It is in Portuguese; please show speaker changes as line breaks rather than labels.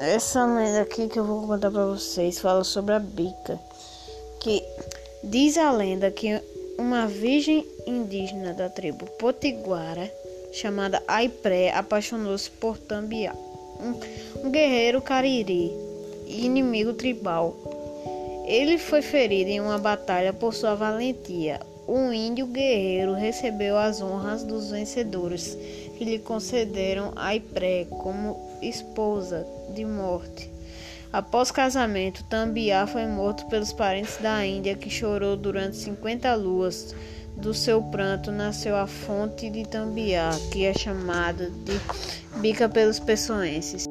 Essa lenda aqui que eu vou contar para vocês fala sobre a bica. Que diz a lenda que uma virgem indígena da tribo Potiguara, chamada Aipré, apaixonou-se por Tambiá, um, um guerreiro cariri e inimigo tribal. Ele foi ferido em uma batalha por sua valentia. O índio guerreiro recebeu as honras dos vencedores, que lhe concederam Aipré como esposa de morte. Após casamento, Tambiá foi morto pelos parentes da Índia, que chorou durante 50 luas. Do seu pranto nasceu a fonte de Tambiá, que é chamada de Bica pelos pessoenses.